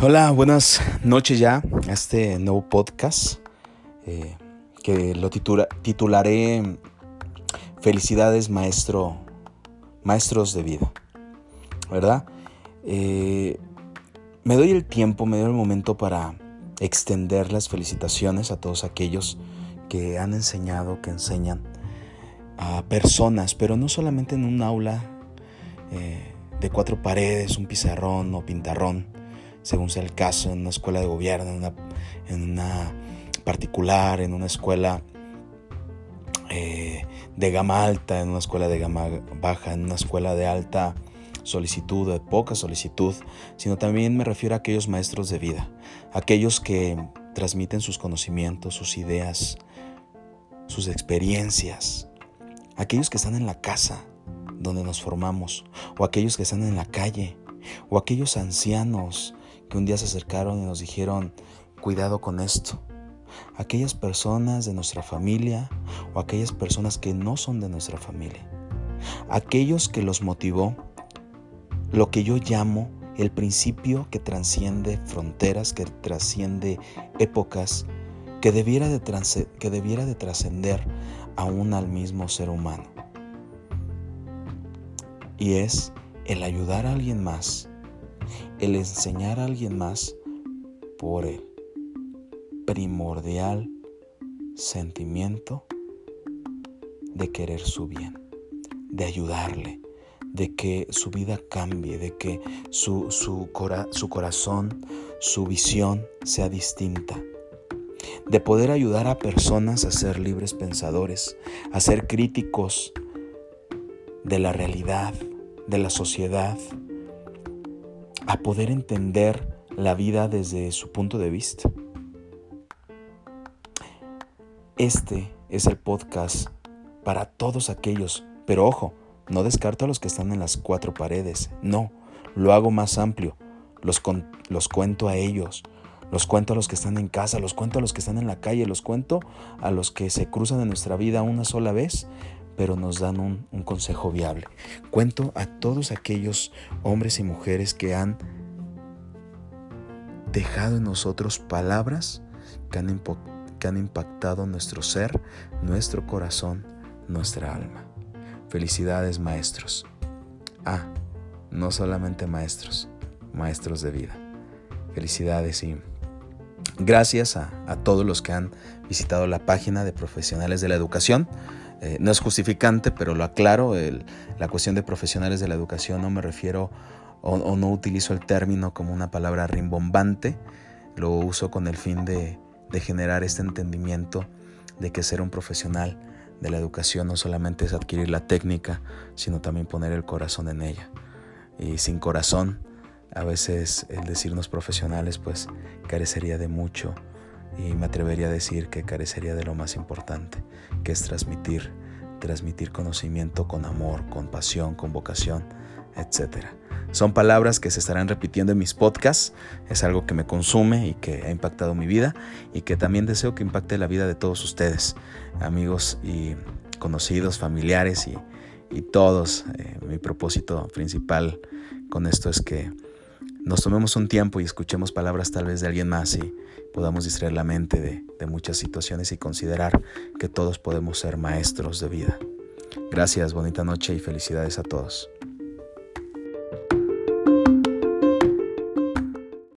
Hola, buenas noches ya a este nuevo podcast eh, que lo titularé Felicidades maestro, maestros de vida, ¿verdad? Eh, me doy el tiempo, me doy el momento para extender las felicitaciones a todos aquellos que han enseñado, que enseñan a personas, pero no solamente en un aula eh, de cuatro paredes, un pizarrón o pintarrón, según sea el caso, en una escuela de gobierno, en una, particular, en una escuela eh, de gama alta, en una escuela de gama baja, en una escuela de alta solicitud, de poca solicitud, sino también me refiero a aquellos maestros de vida, aquellos que transmiten sus conocimientos, sus ideas, sus experiencias, aquellos que están en la casa donde nos formamos, o aquellos que están en la calle, o aquellos ancianos que un día se acercaron y nos dijeron, cuidado con esto. Aquellas personas de nuestra familia o aquellas personas que no son de nuestra familia. Aquellos que los motivó lo que yo llamo el principio que trasciende fronteras, que trasciende épocas, que debiera de, que debiera de trascender aún al mismo ser humano. Y es el ayudar a alguien más el enseñar a alguien más por el primordial sentimiento de querer su bien, de ayudarle, de que su vida cambie, de que su, su, su corazón, su visión sea distinta, de poder ayudar a personas a ser libres pensadores, a ser críticos de la realidad, de la sociedad, a poder entender la vida desde su punto de vista. Este es el podcast para todos aquellos, pero ojo, no descarto a los que están en las cuatro paredes, no, lo hago más amplio, los, los cuento a ellos, los cuento a los que están en casa, los cuento a los que están en la calle, los cuento a los que se cruzan en nuestra vida una sola vez, pero nos dan un, consejo viable. Cuento a todos aquellos hombres y mujeres que han dejado en nosotros palabras que han, que han impactado nuestro ser, nuestro corazón, nuestra alma. Felicidades maestros. Ah, no solamente maestros, maestros de vida. Felicidades y gracias a, a todos los que han visitado la página de profesionales de la educación. Eh, no es justificante, pero lo aclaro, la cuestión de profesionales de la educación no me refiero o, no utilizo el término como una palabra rimbombante, lo uso con el fin de, de generar este entendimiento de que ser un profesional de la educación no solamente es adquirir la técnica, sino también poner el corazón en ella. Y sin corazón, a veces el decirnos profesionales pues carecería de mucho y me atrevería a decir que carecería de lo más importante, que es transmitir, transmitir conocimiento con amor, con pasión, con vocación, etc. Son palabras que se estarán repitiendo en mis podcasts, es algo que me consume y que ha impactado mi vida y que también deseo que impacte la vida de todos ustedes, amigos y conocidos, familiares y, todos. Eh, mi propósito principal con esto es que nos tomemos un tiempo y escuchemos palabras tal vez de alguien más y podamos distraer la mente de, muchas situaciones y considerar que todos podemos ser maestros de vida. Gracias, bonita noche y felicidades a todos.